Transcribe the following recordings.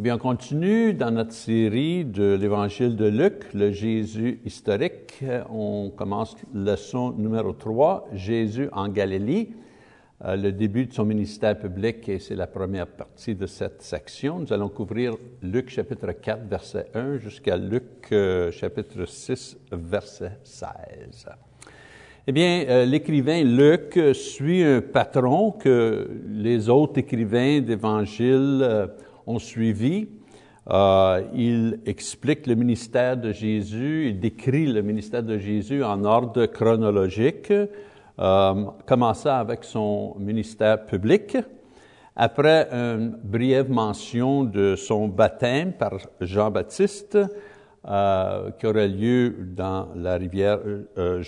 Eh bien, on continue dans notre série de l'Évangile de Luc, le Jésus historique. On commence leçon numéro 3, Jésus en Galilée, euh, le début de son ministère public, et c'est la première partie de cette section. Nous allons couvrir Luc chapitre 4, verset 1, jusqu'à Luc euh, chapitre 6, verset 16. Eh bien, euh, l'écrivain Luc suit un patron que les autres écrivains d'Évangile ont suivi. Euh, il explique le ministère de Jésus, il décrit le ministère de Jésus en ordre chronologique, euh, commençant avec son ministère public. Après une brève mention de son baptême par Jean-Baptiste, euh, qui aurait lieu dans la rivière euh,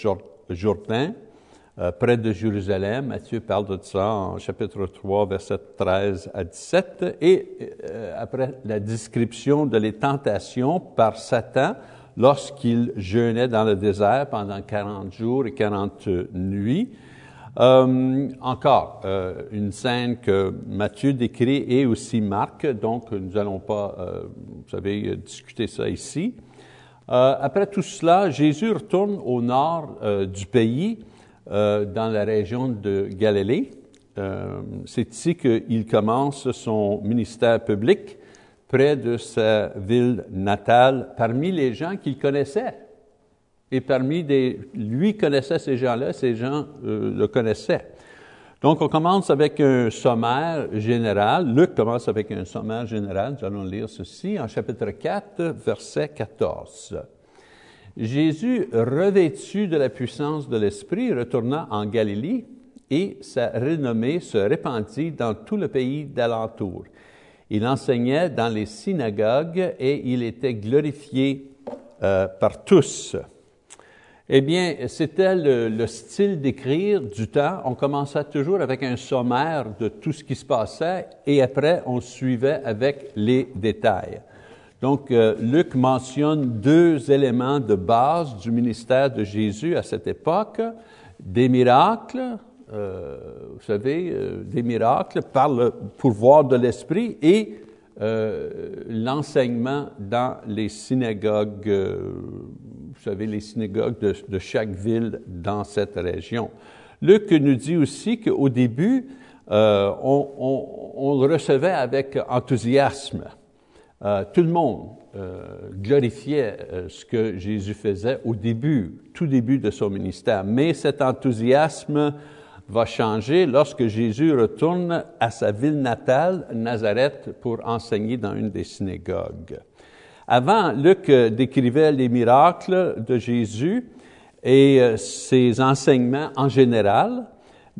Jourdain, euh, près de Jérusalem. Matthieu parle de ça en chapitre 3, verset 13 à 17. Et euh, après la description de les tentations par Satan lorsqu'il jeûnait dans le désert pendant 40 jours et 40 nuits. Euh, encore, une scène que Matthieu décrit et aussi Marc, donc nous n'allons pas, vous savez, discuter ça ici. après tout cela, Jésus retourne au nord du pays euh, dans la région de Galilée. Euh, c'est ici qu'il commence son ministère public près de sa ville natale, parmi les gens qu'il connaissait. Et parmi des, lui connaissait ces gens-là, ces gens euh, le connaissaient. Donc, on commence avec un sommaire général. Luc commence avec un sommaire général. Nous allons lire ceci en chapitre 4, verset 14. Jésus, revêtu de la puissance de l'Esprit, retourna en Galilée et sa renommée se répandit dans tout le pays d'alentour. Il enseignait dans les synagogues et il était glorifié euh, par tous. Eh bien, c'était le, le, style d'écrire du temps. On commençait toujours avec un sommaire de tout ce qui se passait et après, on suivait avec les détails. Donc, euh, Luc mentionne deux éléments de base du ministère de Jésus à cette époque, des miracles, euh, vous savez, euh, des miracles par le pouvoir de l'Esprit et l'enseignement dans les synagogues, vous savez, les synagogues de, chaque ville dans cette région. Luc nous dit aussi qu'au début, on, on, on le recevait avec enthousiasme. Euh, tout le monde euh, glorifiait euh, ce que Jésus faisait au début, tout début de son ministère. Mais cet enthousiasme va changer lorsque Jésus retourne à sa ville natale, Nazareth, pour enseigner dans une des synagogues. Avant, Luc décrivait les miracles de Jésus et ses enseignements en général,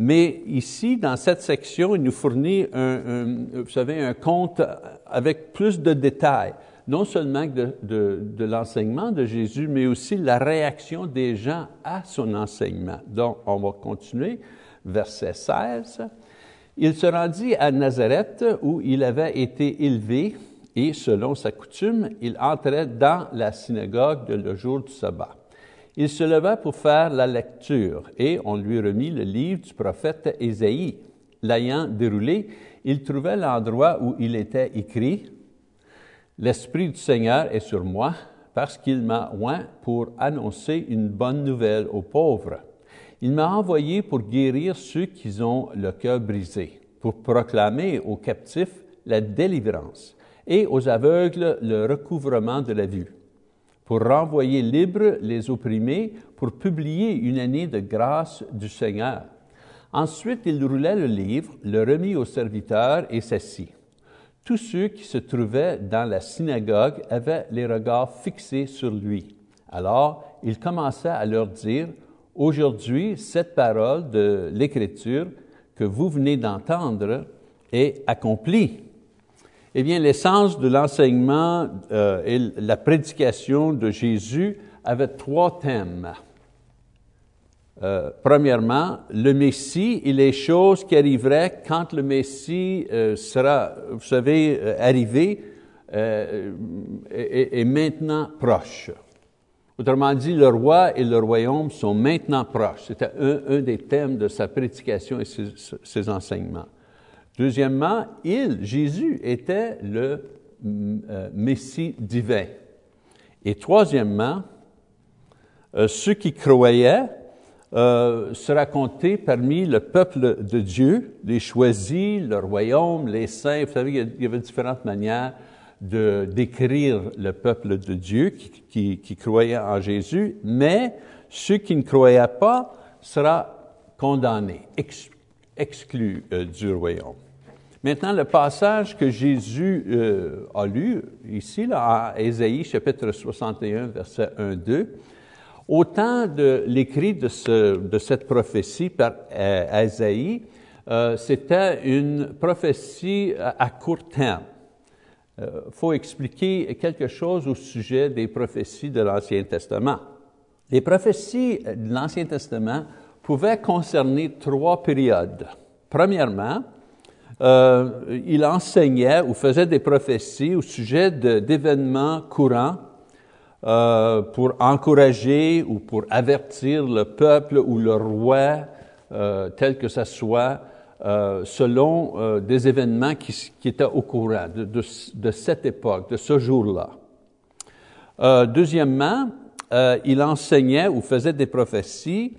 mais ici, dans cette section, il nous fournit un, un, vous savez, un compte avec plus de détails, non seulement de, de, de l'enseignement de Jésus, mais aussi la réaction des gens à son enseignement. Donc, on va continuer. Verset 16. Il se rendit à Nazareth où il avait été élevé et, selon sa coutume, il entrait dans la synagogue le jour du sabbat. Il se leva pour faire la lecture et on lui remit le livre du prophète Ésaïe. L'ayant déroulé, il trouvait l'endroit où il était écrit L'Esprit du Seigneur est sur moi parce qu'il m'a oint pour annoncer une bonne nouvelle aux pauvres. Il m'a envoyé pour guérir ceux qui ont le cœur brisé, pour proclamer aux captifs la délivrance et aux aveugles le recouvrement de la vue pour renvoyer libres les opprimés, pour publier une année de grâce du Seigneur. Ensuite, il roulait le livre, le remit au serviteur et s'assit. Tous ceux qui se trouvaient dans la synagogue avaient les regards fixés sur lui. Alors, il commença à leur dire, Aujourd'hui, cette parole de l'Écriture que vous venez d'entendre est accomplie. Eh bien, l'essence de l'enseignement euh, et la prédication de Jésus avait trois thèmes. Euh, premièrement, le Messie et les choses qui arriveraient quand le Messie euh, sera, vous savez, arrivé est, est, maintenant proche. Autrement dit, le roi et le royaume sont maintenant proches. C'était un, un, des thèmes de sa prédication et ses, ses enseignements. Deuxièmement, il, Jésus, était le Messie divin. Et troisièmement, ceux qui croyaient euh, sera compté parmi le peuple de Dieu, les choisis, le royaume, les saints. Vous savez, il y avait différentes manières de décrire le peuple de Dieu qui croyait en Jésus, mais ceux qui ne croyaient pas sera condamnés, exclus euh, du royaume. Maintenant, le passage que Jésus euh, a lu ici, là, à Ésaïe chapitre 61, verset 1-2, au temps de l'écrit de, ce, de, cette prophétie par euh, Isaïe, euh, c'était une prophétie à, court terme. Il euh, faut expliquer quelque chose au sujet des prophéties de l'Ancien Testament. Les prophéties de l'Ancien Testament pouvaient concerner trois périodes. Premièrement, euh, il enseignait ou faisait des prophéties au sujet d'événements courants euh, pour encourager ou pour avertir le peuple ou le roi, euh, tel que ce soit, selon des événements qui, étaient au courant de, cette époque, de ce jour-là. Deuxièmement, il enseignait ou faisait des prophéties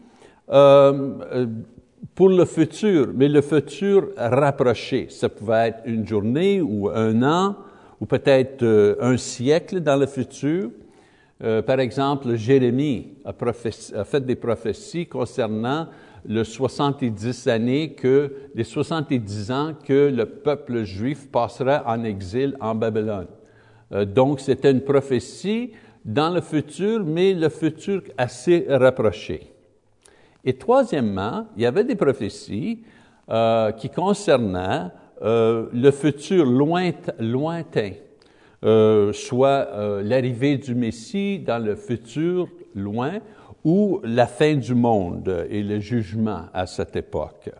pour le futur, mais le futur rapproché. Ça pouvait être une journée ou un an ou peut-être un siècle dans le futur. Euh, par exemple, Jérémie a, fait des prophéties concernant le 70 années que, les 70 ans que le peuple juif passera en exil en Babylone. Euh, donc, c'était une prophétie dans le futur, mais le futur assez rapproché. Et troisièmement, il y avait des prophéties euh, qui concernaient euh, le futur lointain, euh, soit l'arrivée du Messie dans le futur loin ou la fin du monde et le jugement à cette époque.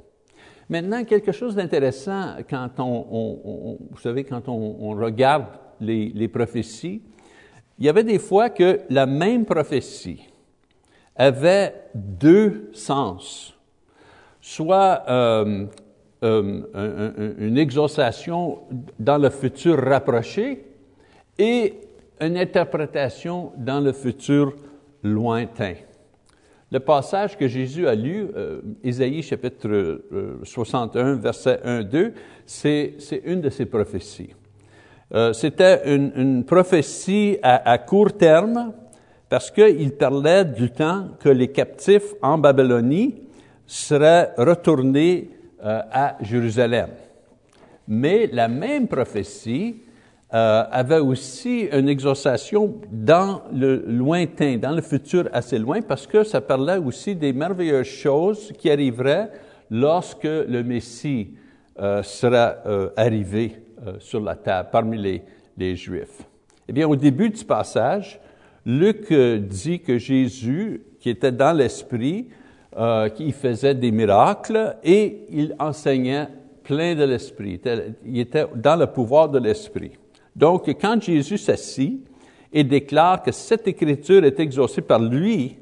Maintenant, quelque chose d'intéressant quand on, vous savez, quand on, regarde les, prophéties, il y avait des fois que la même prophétie avait deux sens, soit euh, euh, une exaucation dans le futur rapproché et une interprétation dans le futur lointain. Le passage que Jésus a lu, euh, Isaïe chapitre euh, 61, verset 1-2, c'est une de ses prophéties. Euh, C'était une, prophétie à, court terme parce qu'il parlait du temps que les captifs en Babylonie seraient retournés euh, à Jérusalem. Mais la même prophétie euh, avait aussi une exaucation dans le lointain, dans le futur assez loin, parce que ça parlait aussi des merveilleuses choses qui arriveraient lorsque le Messie euh, sera euh, arrivé sur la table parmi les, les, Juifs. Eh bien, au début du passage, Luc euh, dit que Jésus, qui était dans l'Esprit, euh, qui faisait des miracles et il enseignait plein de l'Esprit. Il était dans le pouvoir de l'Esprit. Donc, quand Jésus s'assit et déclare que cette écriture est exaucée par lui,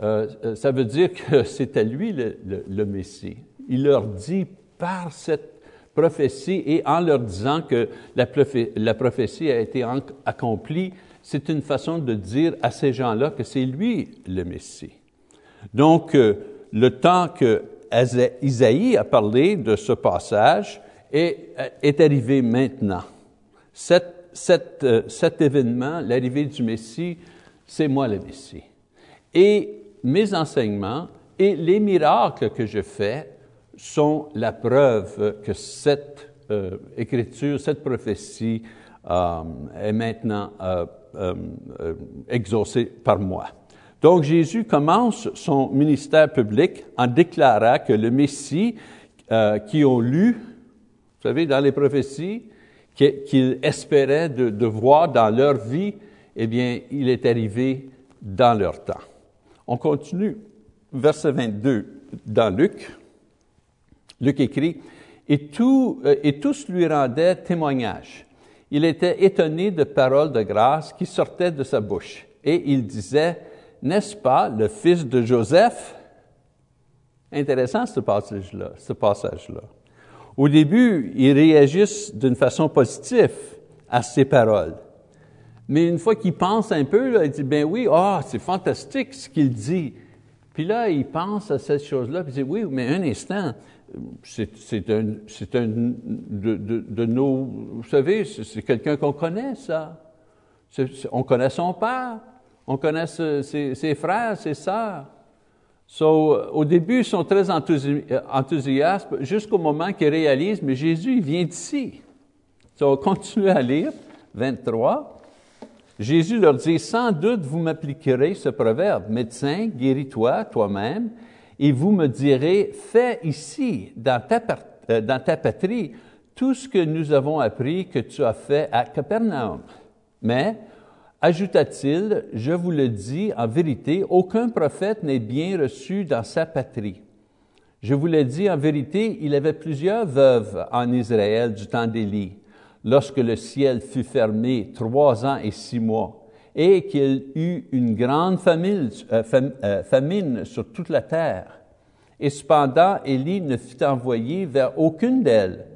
euh, euh ça veut dire que c'était lui le, Messie. Il leur dit par cette prophétie et en leur disant que la prophétie a été accomplie, c'est une façon de dire à ces gens-là que c'est lui le Messie. Donc, euh, le temps que Isaïe a parlé de ce passage est, est arrivé maintenant. Cet, cet, euh, cet événement, l'arrivée du Messie, c'est moi le Messie. Et mes enseignements et les miracles que je fais sont la preuve que cette euh, écriture, cette prophétie euh, est maintenant euh, euh, euh, exaucée par moi. Donc Jésus commence son ministère public en déclarant que le Messie qui ont lu, vous savez, dans les prophéties, qu'ils espéraient de, voir dans leur vie, eh bien, il est arrivé dans leur temps. On continue, verset 22 dans Luc. Luc écrit, euh, et tous lui rendaient témoignage. Il était étonné de paroles de grâce qui sortaient de sa bouche. Et il disait, n'est-ce pas le fils de Joseph? Intéressant ce passage-là. Ce passage-là. Au début, ils réagissent d'une façon positive à ces paroles. Mais une fois qu'il pense un peu, là, il dit, ben oui, ah, c'est fantastique ce qu'il dit. Puis là, il pense à cette chose-là, puis il dit, oui, mais un instant, c'est un, de, nos, vous savez, c'est quelqu'un qu'on connaît, ça. on connaît son père, on connaît ses, frères, ses sœurs. So, au début, ils sont très enthousiastes jusqu'au moment qu'ils réalisent, mais Jésus, il vient d'ici. So, on continue à lire, 23. Jésus leur dit, sans doute vous m'appliquerez ce proverbe, médecin, guéris-toi toi-même, et vous me direz, fais ici, dans ta, euh, dans ta patrie, tout ce que nous avons appris que tu as fait à Capernaum. Mais, ajouta-t-il, je vous le dis en vérité, aucun prophète n'est bien reçu dans sa patrie. Je vous l'ai dit en vérité, il avait plusieurs veuves en Israël du temps d'Élie, lorsque le ciel fut fermé trois ans et six mois, et qu'il eut une grande famine, euh, euh, famine sur toute la terre. Et cependant, Élie ne fut envoyé vers aucune d'elles,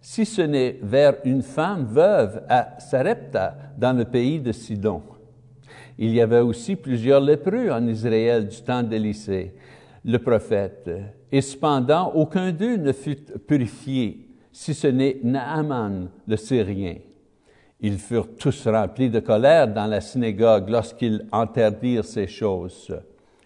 si ce n'est vers une femme veuve à Sarepta, dans le pays de Sidon. Il y avait aussi plusieurs lépreux en Israël du temps d'Élysée, le prophète, et cependant aucun d'eux ne fut purifié, si ce n'est Naaman, le Syrien. Ils furent tous remplis de colère dans la synagogue lorsqu'ils interdirent ces choses.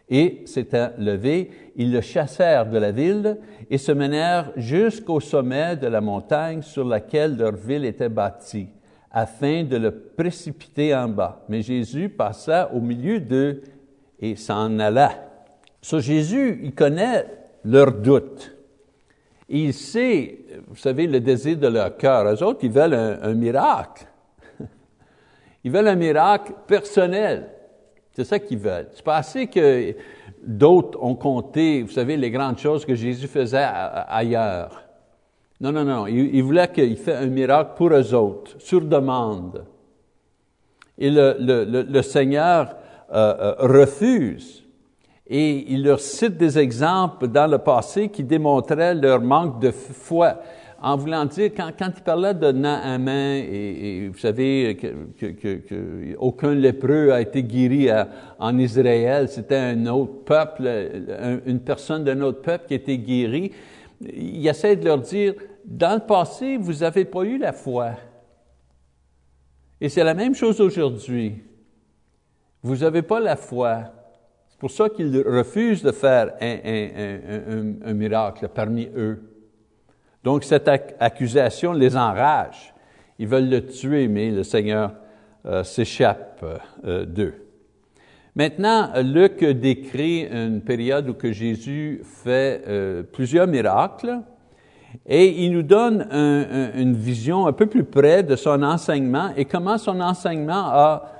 Et s'étant levés, ils le chassèrent de la ville et se menèrent jusqu'au sommet de la montagne sur laquelle leur ville était bâtie, afin de le précipiter en bas. Mais Jésus passa au milieu d'eux et s'en alla. So, Jésus, il connaît leurs doutes. Il sait, vous savez, le désir de leur cœur. Eux autres, ils veulent un miracle. Ils veulent un miracle personnel. C'est ça qu'ils veulent. C'est pas assez que d'autres ont compté, vous savez, les grandes choses que Jésus faisait ailleurs. Non, non, non. Il, voulait qu'il fasse un miracle pour eux autres, sur demande. Et le, Seigneur euh, euh, refuse. Et il leur cite des exemples dans le passé qui démontraient leur manque de foi en voulant dire, quand, il parlait de Naaman, et, et vous savez que, lépreux a été guéri en Israël, c'était un autre peuple, une personne d'un autre peuple qui a été guérie, il essaie de leur dire, dans le passé, vous n'avez pas eu la foi. Et c'est la même chose aujourd'hui. Vous n'avez pas la foi. C'est pour ça qu'ils refusent de faire un miracle parmi eux. Donc cette accusation les enrage. Ils veulent le tuer, mais le Seigneur euh, s'échappe euh, d'eux. Maintenant, Luc décrit une période où que Jésus fait euh, plusieurs miracles et il nous donne une vision un peu plus près de son enseignement et comment son enseignement a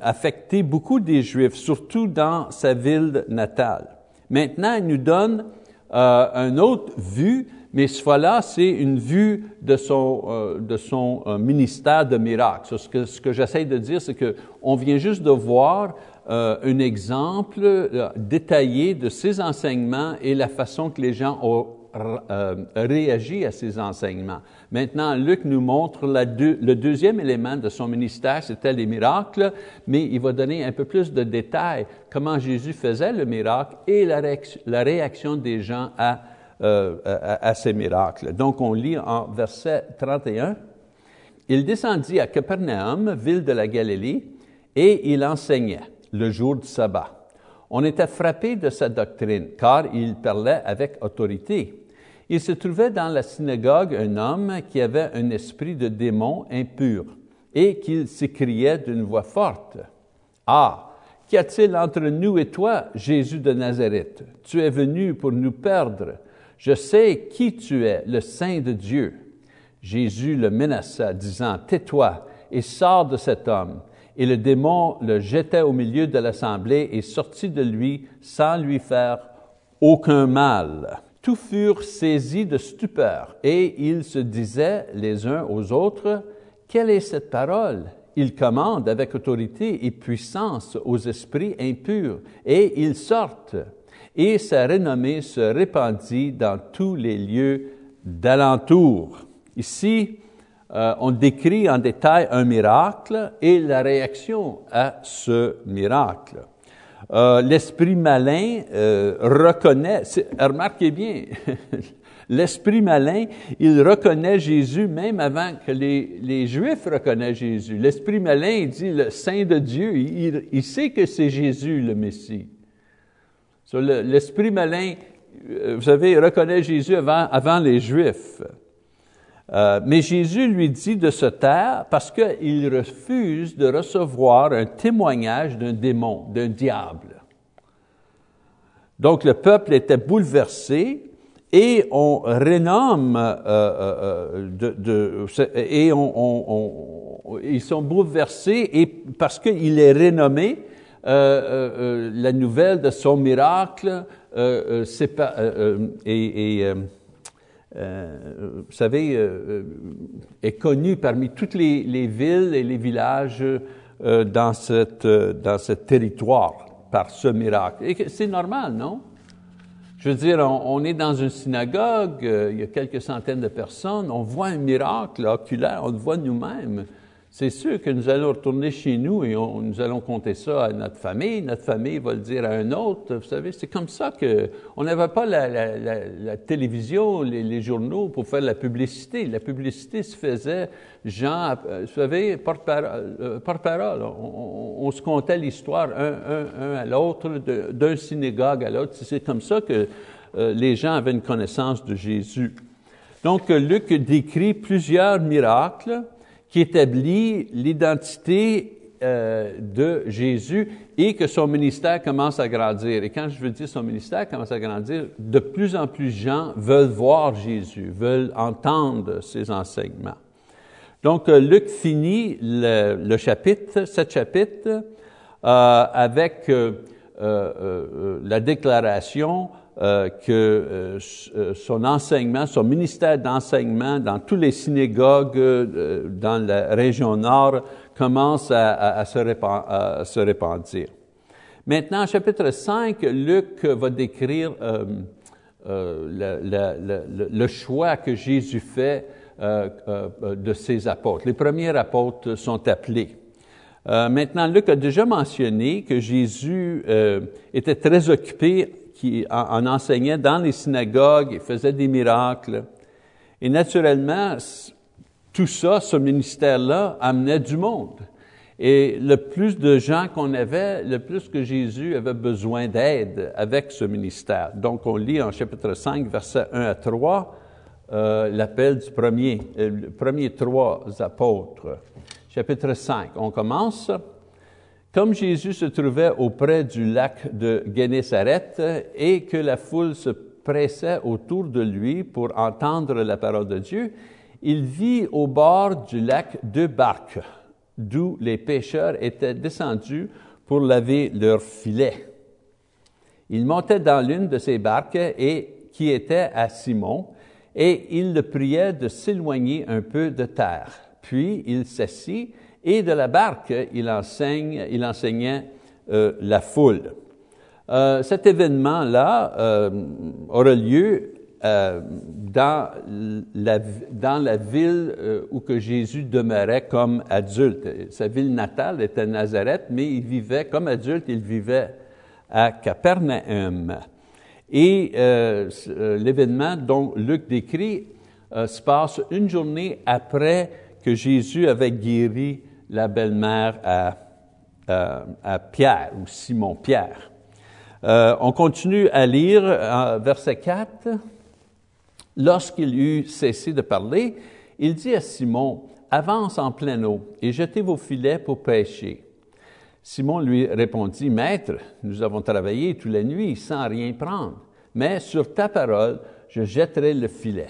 affecté beaucoup des Juifs, surtout dans sa ville natale. Maintenant, il nous donne une autre vue mais fois-là, c'est une vue de son, euh, euh, ministère de miracles. Ce que, ce j'essaie de dire, c'est qu'on vient juste de voir euh, un exemple détaillé de ses enseignements et la façon que les gens ont réagi à ces enseignements. Maintenant, Luc nous montre le deuxième élément de son ministère, c'était les miracles, mais il va donner un peu plus de détails, comment Jésus faisait le miracle et la réaction, la réaction des gens à euh, à, ces miracles. Donc, on lit en verset 31, Il descendit à Capernaum, ville de la Galilée, et il enseignait le jour du sabbat. On était frappé de sa doctrine, car il parlait avec autorité. Il se trouvait dans la synagogue un homme qui avait un esprit de démon impur et qu'il s'écriait d'une voix forte. Ah, qu'y a-t-il entre nous et toi, Jésus de Nazareth? Tu es venu pour nous perdre. Je sais qui tu es, le Saint de Dieu. Jésus le menaça, disant, Tais-toi et sors de cet homme. Et le démon le jetait au milieu de l'assemblée et sortit de lui sans lui faire aucun mal. Tous furent saisis de stupeur et ils se disaient les uns aux autres, Quelle est cette parole? Il commande avec autorité et puissance aux esprits impurs et ils sortent et sa renommée se répandit dans tous les lieux d'alentour. Ici, euh, on décrit en détail un miracle et la réaction à ce miracle. Euh, l'esprit malin euh, reconnaît, remarquez bien, l'esprit malin, il reconnaît Jésus même avant que les, les Juifs reconnaissent Jésus. L'esprit malin, il dit le Saint de Dieu, il, il sait que c'est Jésus le Messie. L'esprit malin, vous savez, reconnaît Jésus avant, les Juifs. Euh, mais Jésus lui dit de se taire parce qu'il refuse de recevoir un témoignage d'un démon, d'un diable. Donc le peuple était bouleversé et on renomme, euh, euh, et ils sont bouleversés parce qu'il est renommé, la nouvelle de son miracle pas, euh, vous savez, euh, euh, est connu parmi toutes les, les, villes et les villages dans, cette, dans ce territoire par ce miracle. Et c'est normal, non? Je veux dire, on, est dans une synagogue, il y a quelques centaines de personnes, on voit un miracle oculaire, on le voit nous-mêmes c'est sûr que nous allons retourner chez nous et nous allons compter ça à notre famille. Notre famille va le dire à un autre. Vous savez, c'est comme ça que on n'avait pas la, télévision, les, journaux pour faire la publicité. La publicité se faisait, gens, euh, vous savez, porte-parole. Euh, on, se comptait l'histoire un, à l'autre, d'un synagogue à l'autre. C'est comme ça que euh, les gens avaient une connaissance de Jésus. Donc, Luc décrit plusieurs miracles qui établit l'identité euh, de Jésus et que son ministère commence à grandir. Et quand je veux dire son ministère commence à grandir, de plus en plus de gens veulent voir Jésus, veulent entendre ses enseignements. Donc, euh, Luc finit le, chapitre, cet chapitre, euh, avec euh, la déclaration euh, que euh, euh, son enseignement, son ministère d'enseignement dans toutes les synagogues dans la région nord commence à, se, répand, se, répandir. Maintenant, chapitre 5, Luc va décrire le, choix que Jésus fait de ses apôtres. Les premiers apôtres sont appelés. maintenant, Luc a déjà mentionné que Jésus était très occupé qui en, enseignait dans les synagogues, il faisait des miracles. Et naturellement, tout ça, ce ministère-là, amenait du monde. Et le plus de gens qu'on avait, le plus que Jésus avait besoin d'aide avec ce ministère. Donc, on lit en chapitre 5, versets 1 à 3, euh, l'appel du premier, euh, le premier trois apôtres. Chapitre 5, on commence. Comme Jésus se trouvait auprès du lac de Génézareth et que la foule se pressait autour de lui pour entendre la parole de Dieu, il vit au bord du lac deux barques, d'où les pêcheurs étaient descendus pour laver leurs filets. Il montait dans l'une de ces barques et qui était à Simon, et il le priait de s'éloigner un peu de terre. Puis il s'assit et de la barque, il, enseigne, il enseignait euh, la foule. Euh, cet événement-là euh, aura lieu euh, dans, la, ville où que Jésus demeurait comme adulte. Sa ville natale était Nazareth, mais il vivait comme adulte, il vivait à Capernaum. Et l'événement dont Luc décrit se passe une journée après que Jésus avait guéri la belle-mère à, à, Pierre ou Simon Pierre. Euh, on continue à lire verset 4. Lorsqu'il eut cessé de parler, il dit à Simon, Avance en pleine eau et jetez vos filets pour pêcher. Simon lui répondit, Maître, nous avons travaillé toute la nuit sans rien prendre, mais sur ta parole, je jetterai le filet.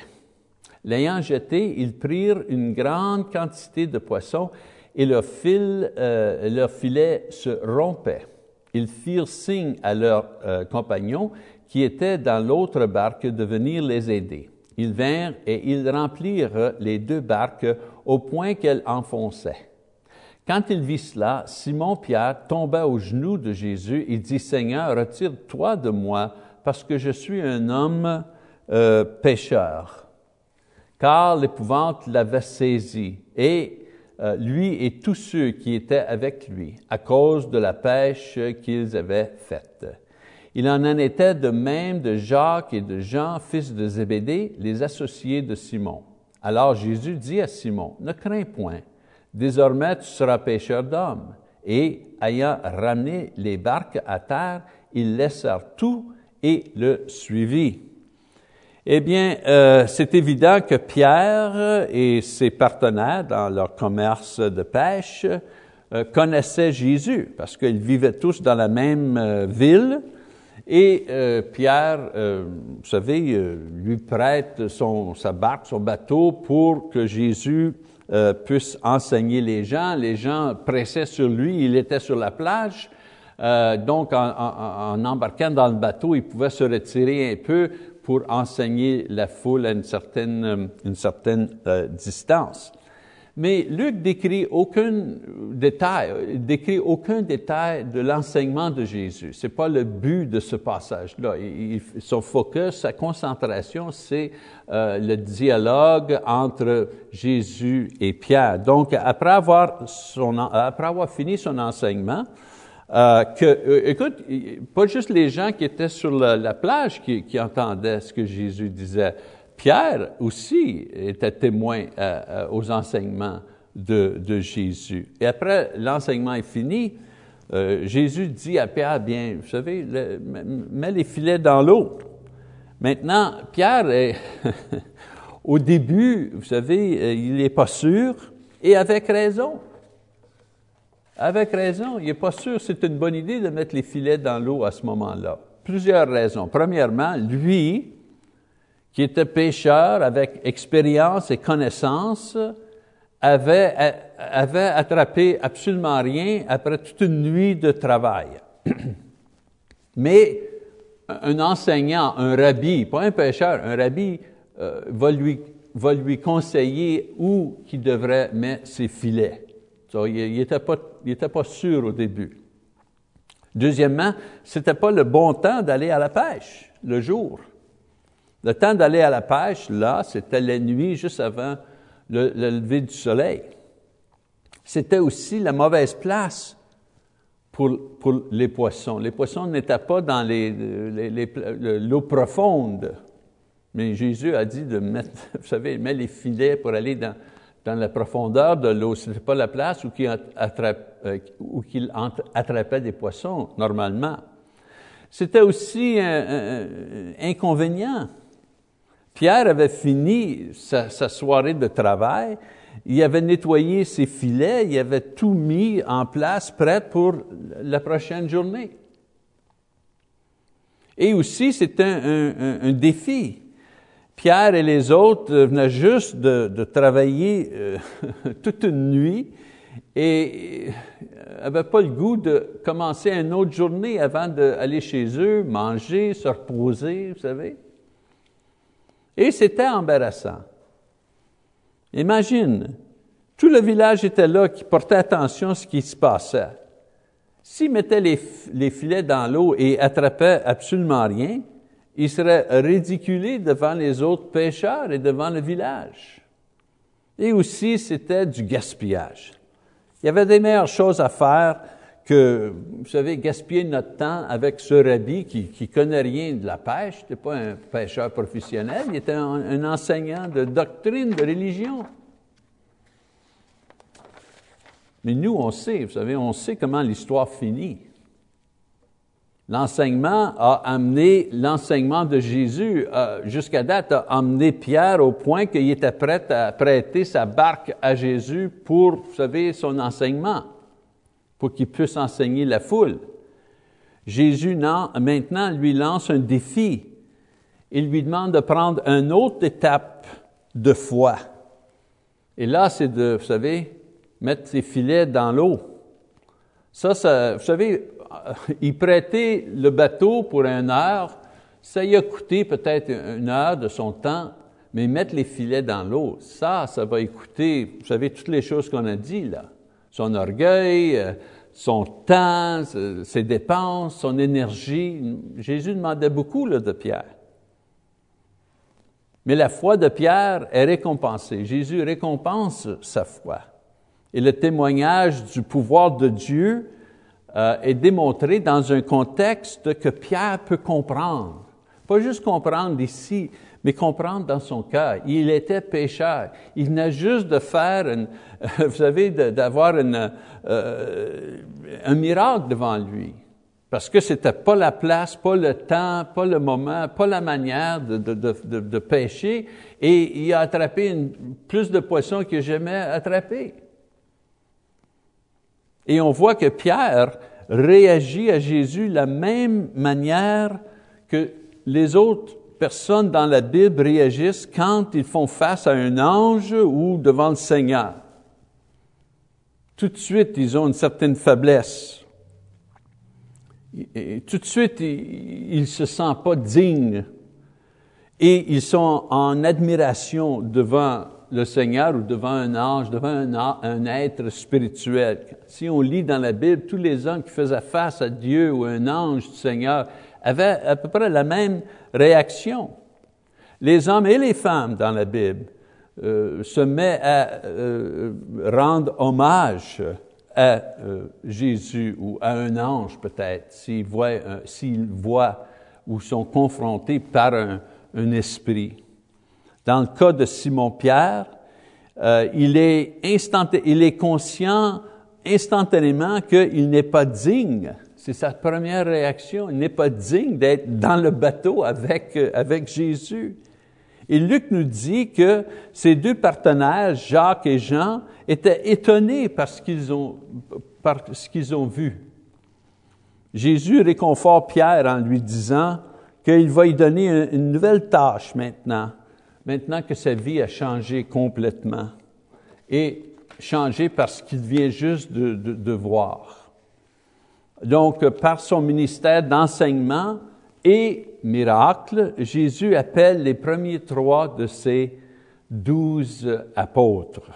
L'ayant jeté, ils prirent une grande quantité de poissons et leur, fil, euh, leur filet se rompait. Ils firent signe à leurs euh, compagnons qui étaient dans l'autre barque de venir les aider. Ils vinrent et ils remplirent les deux barques au point qu'elles enfonçaient. Quand il vit cela, Simon-Pierre tomba aux genoux de Jésus et dit, Seigneur, retire-toi de moi, parce que je suis un homme euh, pécheur. car l'épouvante l'avait saisi, et euh, lui et tous ceux qui étaient avec lui, à cause de la pêche qu'ils avaient faite. Il en en était de même de Jacques et de Jean, fils de Zébédée, les associés de Simon. Alors Jésus dit à Simon, Ne crains point, désormais tu seras pêcheur d'hommes. Et ayant ramené les barques à terre, ils laissèrent tout et le suivirent. Eh bien, euh, c'est évident que Pierre et ses partenaires dans leur commerce de pêche euh, connaissaient Jésus parce qu'ils vivaient tous dans la même euh, ville. Et Pierre, vous savez, lui prête son, sa barque, son bateau pour que Jésus puisse enseigner les gens. Les gens pressaient sur lui, il était sur la plage. donc, en, en, embarquant dans le bateau, il pouvait se retirer un peu pour enseigner la foule à une certaine, euh, euh, distance. Mais Luc décrit aucun détail, décrit aucun détail de l'enseignement de Jésus. C'est pas le but de ce passage-là. son focus, sa concentration, c'est euh, le dialogue entre Jésus et Pierre. Donc, après avoir, après avoir fini son enseignement, euh, que, euh, écoute, pas juste les gens qui étaient sur la, plage qui, entendaient ce que Jésus disait. Pierre aussi était témoin euh, aux enseignements de, Jésus. Et après l'enseignement est fini, Jésus dit à Pierre, bien, vous savez, mets les filets dans l'eau. Maintenant, Pierre, est au début, vous savez, il n'est pas sûr, et avec raison. Avec raison, il n'est pas sûr que c'est une bonne idée de mettre les filets dans l'eau à ce moment-là. Plusieurs raisons. Premièrement, lui, qui était pêcheur avec expérience et connaissance, avait, attrapé absolument rien après toute une nuit de travail. Mais un enseignant, un rabbi, pas un pêcheur, un rabbi euh, va, lui, va lui conseiller où il devrait mettre ses filets. Il n'était pas il sûr au début. Deuxièmement, ce n'était pas le bon temps d'aller à la pêche, le jour. Le temps d'aller à la pêche, là, c'était la nuit juste avant le, lever du soleil. C'était aussi la mauvaise place pour, les poissons. Les poissons n'étaient pas dans l'eau profonde. Mais Jésus a dit de mettre, vous savez, mettre les filets pour aller dans, dans la profondeur de l'eau. Ce n'était pas la place où il, euh, attrapait des poissons, normalement. C'était aussi un, inconvénient. Pierre avait fini sa, soirée de travail, il avait nettoyé ses filets, il avait tout mis en place, prêt pour la prochaine journée. Et aussi, c'était un défi. Pierre et les autres venaient juste de, travailler euh, toute une nuit et n'avaient pas le goût de commencer une autre journée avant d'aller chez eux, manger, se reposer, vous savez. Et c'était embarrassant. Imagine, tout le village était là qui portait attention à ce qui se passait. S'ils mettaient les filets dans l'eau et attrapaient absolument rien, il serait ridiculé devant les autres pêcheurs et devant le village. Et aussi, c'était du gaspillage. Il y avait des meilleures choses à faire que, vous savez, gaspiller notre temps avec ce rabbi qui, qui connaît rien de la pêche. n'était pas un pêcheur professionnel, il était un enseignant de doctrine, de religion. Mais nous, on sait, vous savez, on sait comment l'histoire finit. L'enseignement a amené, l'enseignement de Jésus jusqu'à date a amené Pierre au point qu'il était prêt à prêter sa barque à Jésus pour, vous savez, son enseignement, pour qu'il puisse enseigner la foule. Jésus maintenant lui lance un défi. Il lui demande de prendre une autre étape de foi. Et là, c'est de, vous savez, mettre ses filets dans l'eau. Ça, ça, vous savez, il prêtait le bateau pour une heure, ça y a coûté peut-être une heure de son temps, mais mettre les filets dans l'eau, ça, ça va écouter, vous savez, toutes les choses qu'on a dit là. Son orgueil, euh, son temps, ses dépenses, son énergie. Jésus demandait beaucoup de Pierre. Mais la foi de Pierre est récompensée. Jésus récompense sa foi. Et le témoignage du pouvoir de Dieu euh, est démontré dans un contexte que Pierre peut comprendre. Pas juste comprendre ici, mais comprendre dans son cœur. Il était pécheur. Il venait juste de faire, une, vous savez, d'avoir euh, un miracle devant lui. Parce que c'était pas la place, pas le temps, pas le moment, pas la manière de pêcher. Et il a attrapé une, plus de poissons que jamais attrapé. Et on voit que Pierre réagit à Jésus de la même manière que les autres personnes dans la Bible réagissent quand ils font face à un ange ou devant le Seigneur. Tout de suite, ils ont une certaine faiblesse. Tout de suite, ils ne se sentent pas dignes et ils sont en admiration devant le Seigneur ou devant un ange, devant un, être spirituel. Si on lit dans la Bible, tous les hommes qui faisaient face à Dieu ou un ange du Seigneur avaient à peu près la même réaction. Les hommes et les femmes dans la Bible euh, se mettent à euh, rendre hommage à euh, Jésus ou à un ange peut-être, s'ils voient, ou sont confrontés par un esprit. Dans le cas de Simon-Pierre, euh, il, est il est conscient instantanément qu'il n'est pas digne. C'est sa première réaction. Il n'est pas digne d'être dans le bateau avec, euh, avec Jésus. Et Luc nous dit que ces deux partenaires, Jacques et Jean, étaient étonnés par ce qu'ils ont, par ce qu'ils ont vu. Jésus réconforte Pierre en lui disant qu'il va lui donner une nouvelle tâche maintenant maintenant que sa vie a changé complètement et changé parce qu'il vient juste de, voir. Donc, par son ministère d'enseignement et miracle, Jésus appelle les premiers trois de ses douze apôtres.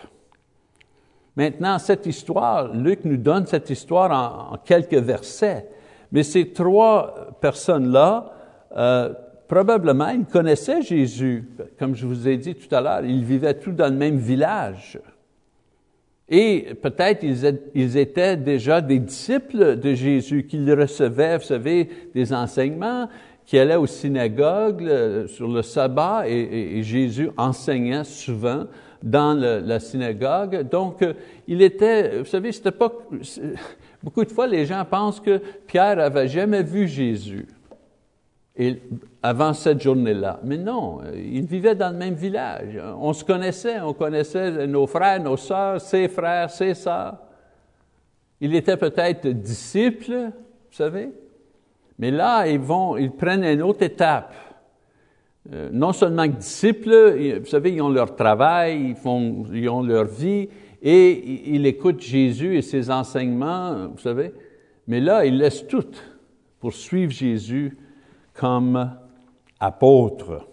Maintenant, cette histoire, Luc nous donne cette histoire en, quelques versets, mais ces trois personnes-là euh, probablement, ils connaissaient Jésus. Comme je vous ai dit tout à l'heure, ils vivaient tous dans le même village. Et peut-être ils étaient déjà des disciples de Jésus, qu'ils recevaient, vous savez, des enseignements, qui allaient aux synagogues sur le sabbat, et, Jésus enseignait souvent dans la synagogue. Donc, euh, il était, vous savez, c'était pas... Beaucoup de fois, les gens pensent que Pierre avait jamais vu Jésus. Et avant cette journée-là. Mais non, ils vivaient dans le même village. On se connaissait, on connaissait nos frères, nos sœurs, ses frères, ses sœurs. Il était peut-être disciple, vous savez, mais là, ils vont, ils prennent une autre étape. Euh, non seulement disciples, vous savez, ils ont leur travail, ils, font, ils ont leur vie, et ils écoutent Jésus et ses enseignements, vous savez, mais là, ils laissent tout pour suivre Jésus comme apôtre.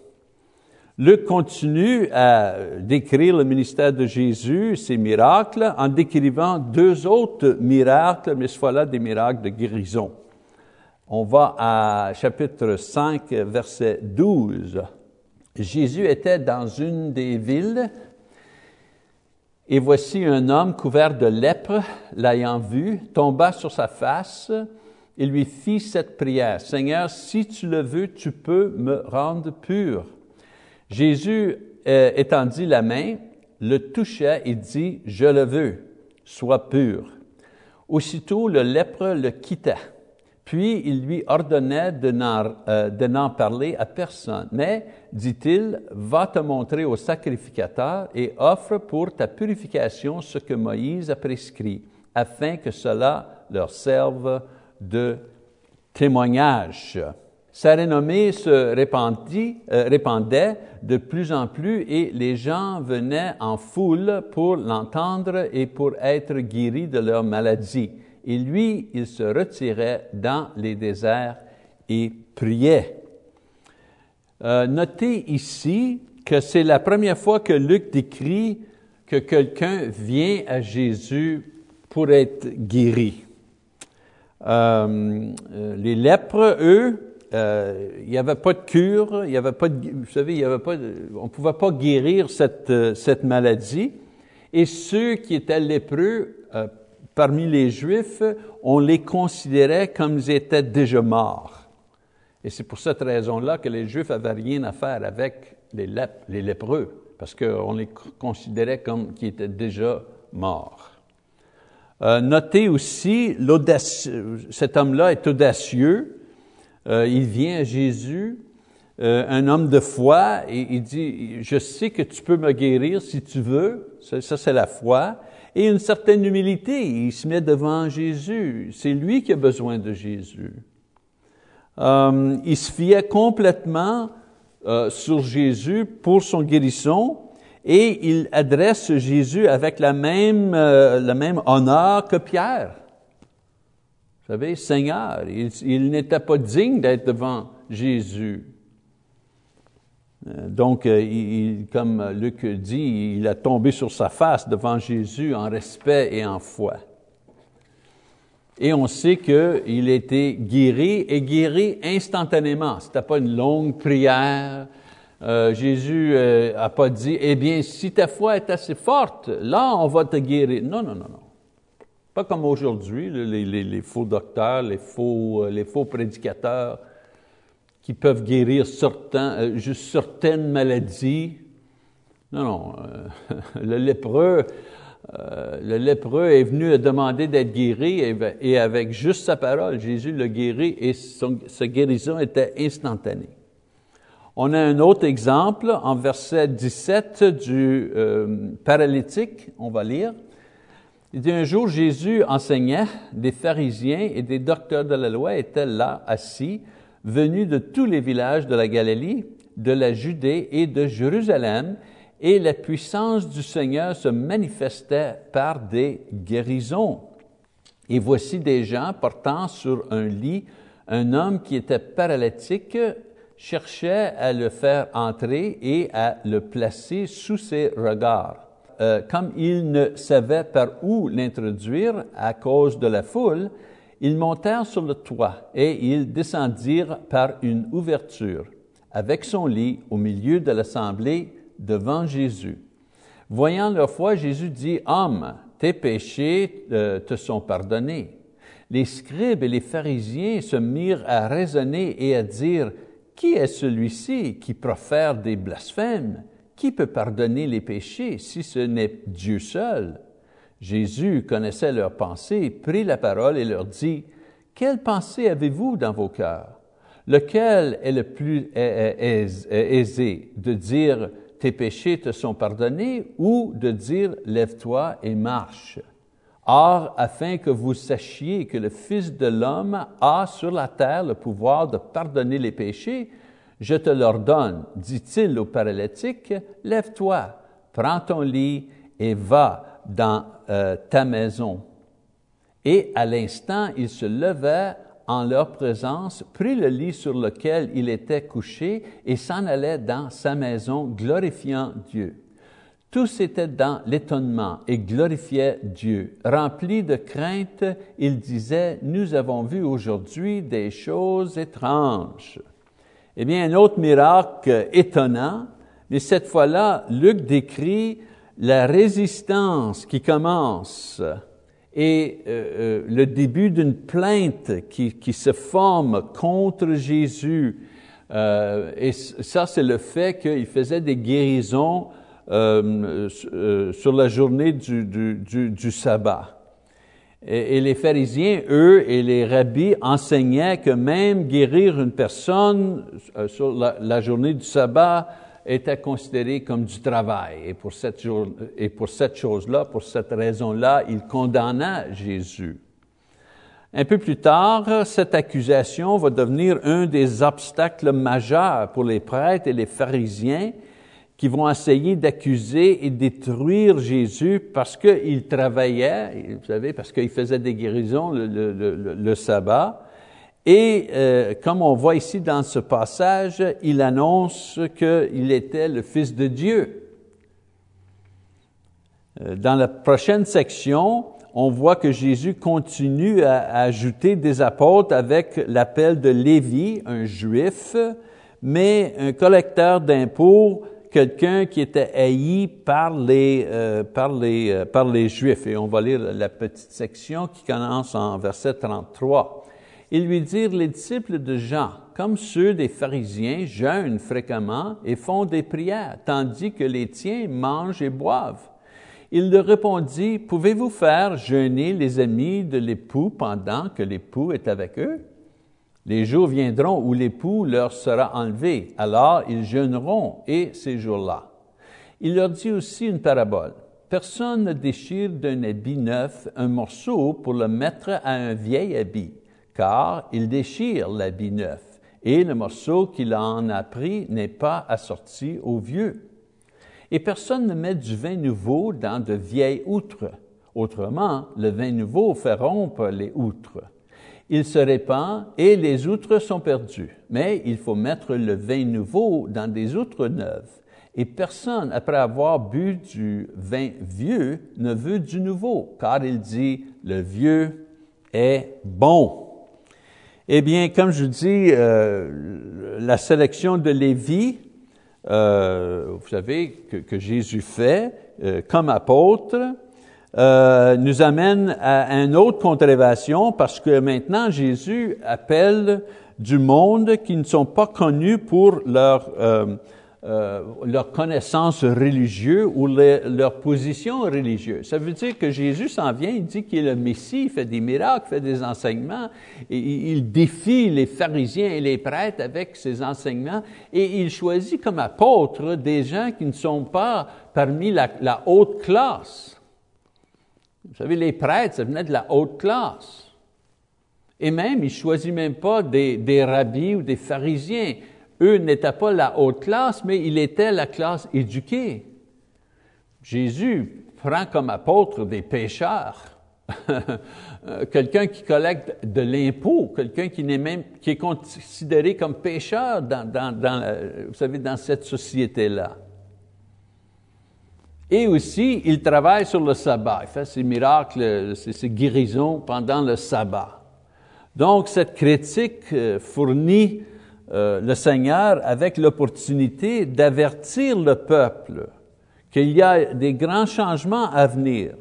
Luc continue à décrire le ministère de Jésus, ses miracles, en décrivant deux autres miracles, mais ce fois-là des miracles de guérison. On va à chapitre 5, verset 12. Jésus était dans une des villes, et voici un homme couvert de lèpre, l'ayant vu, tomba sur sa face, il lui fit cette prière, Seigneur, si tu le veux, tu peux me rendre pur. Jésus euh, étendit la main, le toucha et dit, je le veux, sois pur. Aussitôt le lèpre le quitta. Puis il lui ordonnait de n'en, euh, parler à personne. Mais, dit-il, va te montrer au sacrificateur et offre pour ta purification ce que Moïse a prescrit, afin que cela leur serve de témoignage. Sa renommée se répandit, euh, répandait de plus en plus et les gens venaient en foule pour l'entendre et pour être guéris de leur maladie. Et lui, il se retirait dans les déserts et priait. Euh, notez ici que c'est la première fois que Luc décrit que quelqu'un vient à Jésus pour être guéri. Euh, euh, les lèpres, eux, euh, il n'y avait pas de cure, il y avait pas de, vous savez, il y avait pas on ne pouvait pas guérir cette, euh, maladie. Et ceux qui étaient lépreux euh, parmi les Juifs, on les considérait comme ils étaient déjà morts. Et c'est pour cette raison-là que les Juifs n'avaient rien à faire avec les, les lépreux, parce qu'on les considérait comme qui étaient déjà morts. Euh, notez aussi, cet homme-là est audacieux. Euh, il vient à Jésus, euh, un homme de foi, et il dit, je sais que tu peux me guérir si tu veux. Ça, ça c'est la foi. Et une certaine humilité. Il se met devant Jésus. C'est lui qui a besoin de Jésus. Il se fiait complètement sur Jésus pour son guérison et il adresse Jésus avec la même, euh, le même honneur que Pierre. Vous savez, Seigneur, il, n'était pas digne d'être devant Jésus. Euh, donc, euh, comme Luc dit, il a tombé sur sa face devant Jésus en respect et en foi. Et on sait qu'il a été guéri et guéri instantanément. Ce n'était pas une longue prière, euh, Jésus euh, a pas dit, eh bien, si ta foi est assez forte, là, on va te guérir. Non, non, non, non. Pas comme aujourd'hui, les, les, faux docteurs, les faux, euh, les faux prédicateurs qui peuvent guérir euh, certaines maladies. Non, non. le lépreux, le lépreux est venu demander d'être guéri et, avec juste sa parole, Jésus l'a guéri et sa guérison était instantanée. On a un autre exemple en verset 17 du euh, paralytique, on va lire. Il dit, un jour Jésus enseignait, des pharisiens et des docteurs de la loi étaient là, assis, venus de tous les villages de la Galilée, de la Judée et de Jérusalem, et la puissance du Seigneur se manifestait par des guérisons. Et voici des gens portant sur un lit un homme qui était paralytique cherchait à le faire entrer et à le placer sous ses regards. Euh, comme il ne savait par où l'introduire à cause de la foule, ils montèrent sur le toit et ils descendirent par une ouverture avec son lit au milieu de l'assemblée devant Jésus. Voyant leur foi, Jésus dit, Homme, tes péchés euh, te sont pardonnés. Les scribes et les pharisiens se mirent à raisonner et à dire, qui est celui-ci qui profère des blasphèmes? Qui peut pardonner les péchés si ce n'est Dieu seul? Jésus connaissait leurs pensées, prit la parole et leur dit, Quelle pensée avez-vous dans vos cœurs? Lequel est le plus aisé de dire, Tes péchés te sont pardonnés ou de dire, Lève-toi et marche? Or, afin que vous sachiez que le Fils de l'homme a sur la terre le pouvoir de pardonner les péchés, je te l'ordonne, dit-il au paralytique, lève-toi, prends ton lit et va dans euh, ta maison. Et à l'instant, il se leva en leur présence, prit le lit sur lequel il était couché et s'en allait dans sa maison, glorifiant Dieu. Tous étaient dans l'étonnement et glorifiaient Dieu. Remplis de crainte, ils disaient, Nous avons vu aujourd'hui des choses étranges. Eh bien, un autre miracle étonnant, mais cette fois-là, Luc décrit la résistance qui commence et euh, euh, le début d'une plainte qui, se forme contre Jésus. Euh, et ça, c'est le fait qu'il faisait des guérisons euh, euh, sur la journée du, sabbat. Et, les pharisiens, eux, et les rabbis enseignaient que même guérir une personne euh, sur la, journée du sabbat était considéré comme du travail. Et pour cette, et pour cette chose-là, pour cette raison-là, ils condamnaient Jésus. Un peu plus tard, cette accusation va devenir un des obstacles majeurs pour les prêtres et les pharisiens qui vont essayer d'accuser et détruire Jésus parce qu'il travaillait, vous savez, parce qu'il faisait des guérisons le, sabbat. Et euh, comme on voit ici dans ce passage, il annonce qu'il était le Fils de Dieu. Euh, dans la prochaine section, on voit que Jésus continue à, ajouter des apôtres avec l'appel de Lévi, un juif, mais un collecteur d'impôts, quelqu'un qui était haï par les, euh, par, les, euh, par les Juifs. Et on va lire la petite section qui commence en verset 33. Ils lui dirent, les disciples de Jean, comme ceux des pharisiens, jeûnent fréquemment et font des prières, tandis que les tiens mangent et boivent. Il leur répondit, Pouvez-vous faire jeûner les amis de l'époux pendant que l'époux est avec eux? Les jours viendront où l'époux leur sera enlevé, alors ils jeûneront, et ces jours-là. Il leur dit aussi une parabole. Personne ne déchire d'un habit neuf un morceau pour le mettre à un vieil habit, car il déchire l'habit neuf, et le morceau qu'il en a pris n'est pas assorti au vieux. Et personne ne met du vin nouveau dans de vieilles outres. Autrement, le vin nouveau fait rompre les outres. Il se répand et les outres sont perdues. Mais il faut mettre le vin nouveau dans des outres neuves. Et personne, après avoir bu du vin vieux, ne veut du nouveau, car il dit, le vieux est bon. Eh bien, comme je dis, euh, la sélection de Lévi euh, vous savez, que, Jésus fait euh, comme apôtre, euh, nous amène à, une autre controversion parce que maintenant Jésus appelle du monde qui ne sont pas connus pour leur euh, euh, leur connaissance religieuse ou leur position religieuse. Ça veut dire que Jésus s'en vient, il dit qu'il est le Messie, il fait des miracles, fait des enseignements, et il défie les pharisiens et les prêtres avec ses enseignements, et il choisit comme apôtres des gens qui ne sont pas parmi la haute classe. Vous savez, les prêtres, ça venait de la haute classe. Et même, il choisit même pas des, rabbis ou des pharisiens eux n'étaient pas la haute classe, mais il était la classe éduquée. Jésus prend comme apôtre des pécheurs, quelqu'un qui collecte de l'impôt, quelqu'un qui, est considéré comme pécheur dans cette société-là. Et aussi, il travaille sur le sabbat. Il fait ses miracles, ses guérisons pendant le sabbat. Donc, cette critique euh, fournit euh, le Seigneur avec l'opportunité d'avertir le peuple qu'il y a des grands changements à venir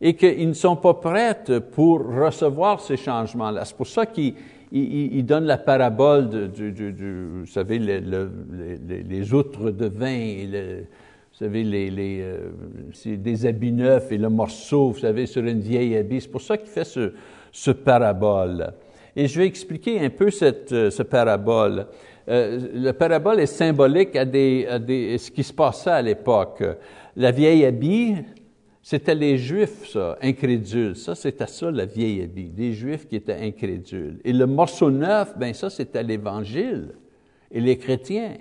et qu'ils ne sont pas prêts pour recevoir ces changements-là. C'est pour ça qu'il il, donne la parabole du, vous savez, les, les, outres de vin, vous savez, les, les euh, des habits neufs et le morceau, vous savez, sur une vieille habit. C'est pour ça qu'il fait ce, ce parabole. Et je vais expliquer un peu cette, euh, ce parabole. Euh, le parabole est symbolique à, des, à des, ce qui se passait à l'époque. La vieille habit, c'était les Juifs, ça, incrédules. Ça, c'était ça, la vieille habit, des Juifs qui étaient incrédules. Et le morceau neuf, ben ça, c'était l'Évangile et les chrétiens.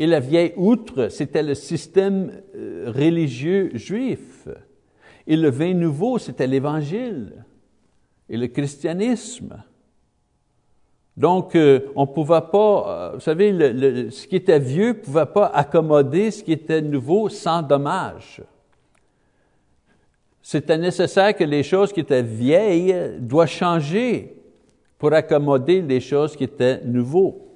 Et la vieille outre, c'était le système euh, religieux juif. Et le vin nouveau, c'était l'Évangile et le christianisme. Donc, euh, on ne pouvait pas, euh, vous savez, ce qui était vieux ne pouvait pas accommoder ce qui était nouveau sans dommage. C'était nécessaire que les choses qui étaient vieilles doivent changer pour accommoder les choses qui étaient nouveaux.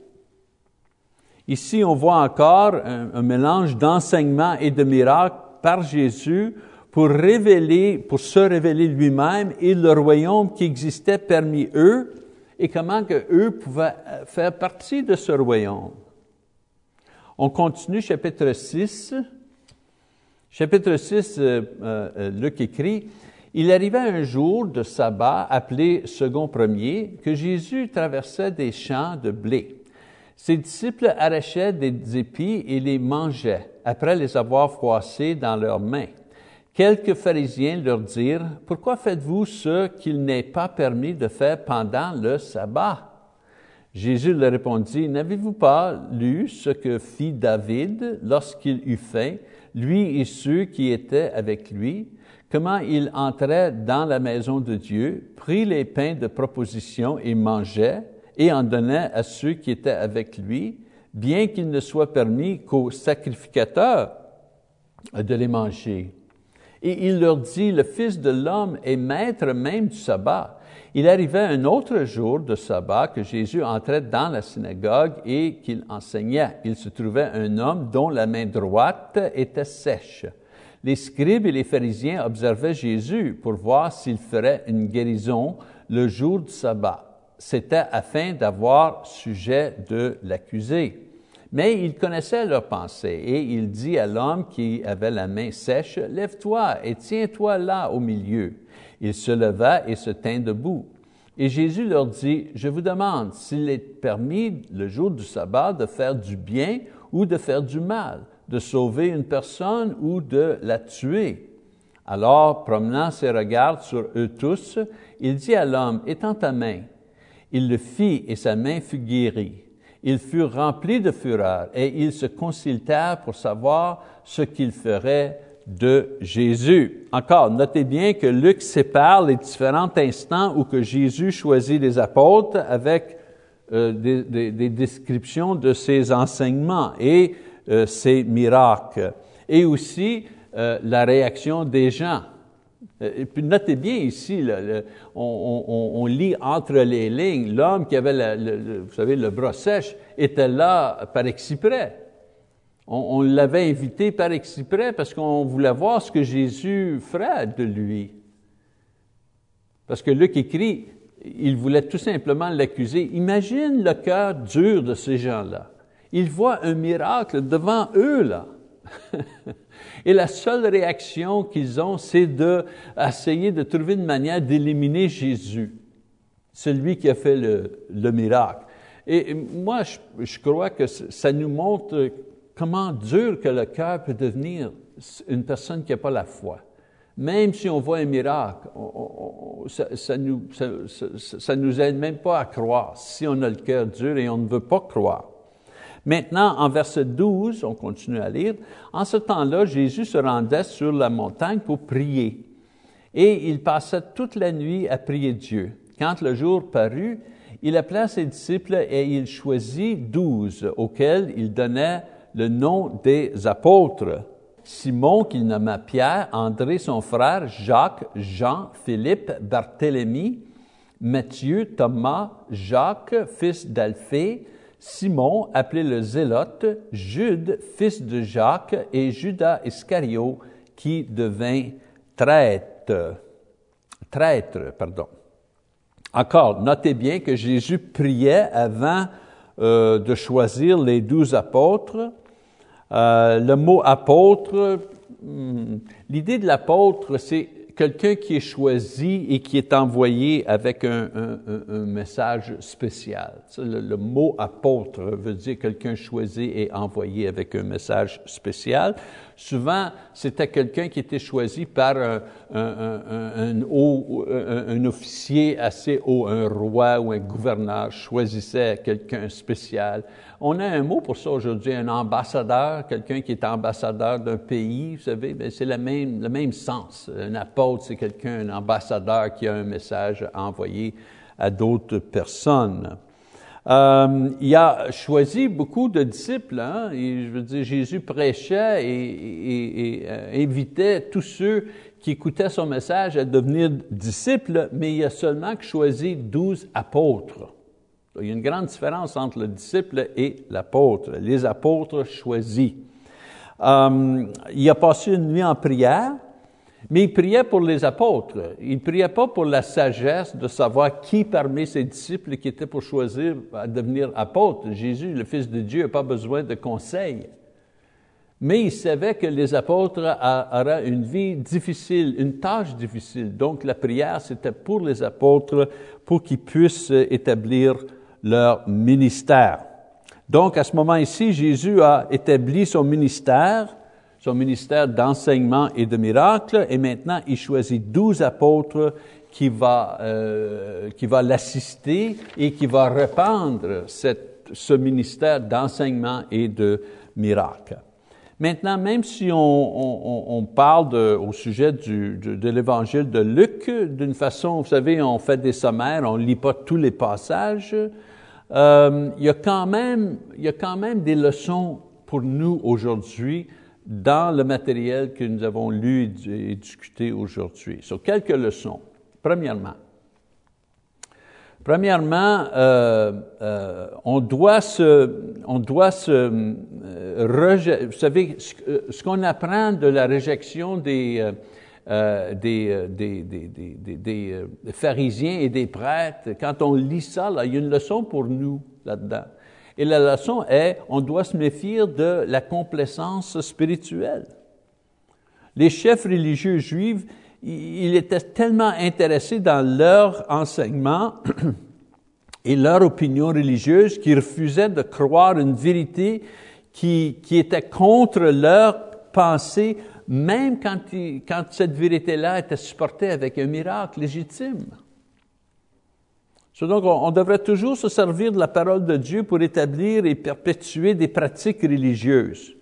Ici, on voit encore un, mélange d'enseignement et de miracles par Jésus pour révéler, pour se révéler lui-même et le royaume qui existait parmi eux et comment que eux pouvaient euh, faire partie de ce royaume. On continue chapitre 6. Chapitre 6, euh, euh, Luc écrit, Il arriva un jour de sabbat appelé second premier que Jésus traversait des champs de blé. Ses disciples arrachaient des épis et les mangeaient après les avoir froissés dans leurs mains. Quelques pharisiens leur dirent, Pourquoi faites-vous ce qu'il n'est pas permis de faire pendant le sabbat? Jésus leur répondit, N'avez-vous pas lu ce que fit David lorsqu'il eut faim, lui et ceux qui étaient avec lui, comment il entrait dans la maison de Dieu, prit les pains de proposition et mangeait, et en donnait à ceux qui étaient avec lui, bien qu'il ne soit permis qu'aux sacrificateurs de les manger. Et il leur dit, le Fils de l'homme est maître même du sabbat. Il arrivait un autre jour de sabbat que Jésus entrait dans la synagogue et qu'il enseignait. Il se trouvait un homme dont la main droite était sèche. Les scribes et les pharisiens observaient Jésus pour voir s'il ferait une guérison le jour du sabbat. C'était afin d'avoir sujet de l'accuser. Mais il connaissait leurs pensées et il dit à l'homme qui avait la main sèche, Lève-toi et tiens-toi là au milieu. Il se leva et se tint debout. Et Jésus leur dit, Je vous demande s'il est permis le jour du sabbat de faire du bien ou de faire du mal, de sauver une personne ou de la tuer. Alors, promenant ses regards sur eux tous, il dit à l'homme, Étends ta main. Il le fit et sa main fut guérie. Ils furent remplis de fureur et ils se consultèrent pour savoir ce qu'ils feraient de Jésus. Encore, notez bien que Luc sépare les différents instants où que Jésus choisit les apôtres avec euh, des, des, descriptions de ses enseignements et euh, ses miracles, et aussi euh, la réaction des gens. Et puis notez bien ici, on, lit entre les lignes, l'homme qui avait, le, vous savez, le bras sèche était là par exprès. On, l'avait invité par exprès parce qu'on voulait voir ce que Jésus ferait de lui. Parce que Luc écrit, il voulait tout simplement l'accuser. Imagine le cœur dur de ces gens-là. Ils voient un miracle devant eux, là. Et la seule réaction qu'ils ont, c'est d'essayer de, trouver une manière d'éliminer Jésus, celui qui a fait le, le miracle. Et moi, je, crois que ça nous montre comment dur que le cœur peut devenir une personne qui n'a pas la foi. Même si on voit un miracle, ça, nous, ça, nous aide même pas à croire si on a le cœur dur et on ne veut pas croire. Maintenant, en verset 12, on continue à lire, en ce temps-là, Jésus se rendait sur la montagne pour prier. Et il passa toute la nuit à prier Dieu. Quand le jour parut, il appela ses disciples et il choisit douze, auxquels il donnait le nom des apôtres. Simon, qu'il nomma Pierre, André son frère, Jacques, Jean, Philippe, Barthélemy, Matthieu, Thomas, Jacques, fils d'Alphée, Simon, appelé le Zélote, Jude, fils de Jacques, et Judas Iscario, qui devint traître. Traître, pardon. Encore, notez bien que Jésus priait avant euh, de choisir les douze apôtres. Euh, le mot apôtre, hmm, l'idée de l'apôtre, c'est quelqu'un qui est choisi et qui est envoyé avec un, message spécial. Le, mot apôtre veut dire quelqu'un choisi et envoyé avec un message spécial. Souvent, c'était quelqu'un qui était choisi par un, un, haut, un, officier assez haut, un roi ou un gouverneur choisissait quelqu'un spécial. On a un mot pour ça aujourd'hui, un ambassadeur, quelqu'un qui est ambassadeur d'un pays, vous savez, ben, c'est le même, le même sens. Un apôtre, c'est quelqu'un, un ambassadeur qui a un message à envoyer à d'autres personnes. Euh, il a choisi beaucoup de disciples. Hein, je veux dire, Jésus prêchait et, et, euh, invitait tous ceux qui écoutaient son message à devenir disciples, mais il a seulement choisi douze apôtres. Il y a une grande différence entre le disciple et l'apôtre. Les apôtres choisis. Euh, il a passé une nuit en prière. Mais il priait pour les apôtres. Il priait pas pour la sagesse de savoir qui parmi ses disciples qui était pour choisir à devenir apôtre. Jésus, le Fils de Dieu, n'a pas besoin de conseils. Mais il savait que les apôtres auraient une vie difficile, une tâche difficile. Donc la prière, c'était pour les apôtres, pour qu'ils puissent établir leur ministère. Donc à ce moment ici, Jésus a établi son ministère son ministère d'enseignement et de miracles, et maintenant il choisit douze apôtres qui va, euh, qui va l'assister et qui va répandre cette, ce ministère d'enseignement et de miracles. Maintenant, même si on, on, parle au sujet du, de, de l'évangile de Luc, d'une façon, vous savez, on fait des sommaires, on ne lit pas tous les passages, euh, il, y a quand même, il y a quand même des leçons pour nous aujourd'hui dans le matériel que nous avons lu et discuté aujourd'hui. Sur quelques leçons. Premièrement, Premièrement, euh, euh, on doit se, on doit se euh. Vous savez, ce, qu'on apprend de la réjection des, euh, des, des, des, des, pharisiens et des prêtres, quand on lit ça, il y a une leçon pour nous là-dedans. Et la leçon est, on doit se méfier de la complaisance spirituelle. Les chefs religieux juifs, ils étaient tellement intéressés dans leur enseignement et leur opinion religieuse qu'ils refusaient de croire une vérité qui, qui était contre leur pensée, même quand, quand cette vérité-là était supportée avec un miracle légitime. Donc, on, devrait toujours se servir de la parole de Dieu pour établir et perpétuer des pratiques religieuses,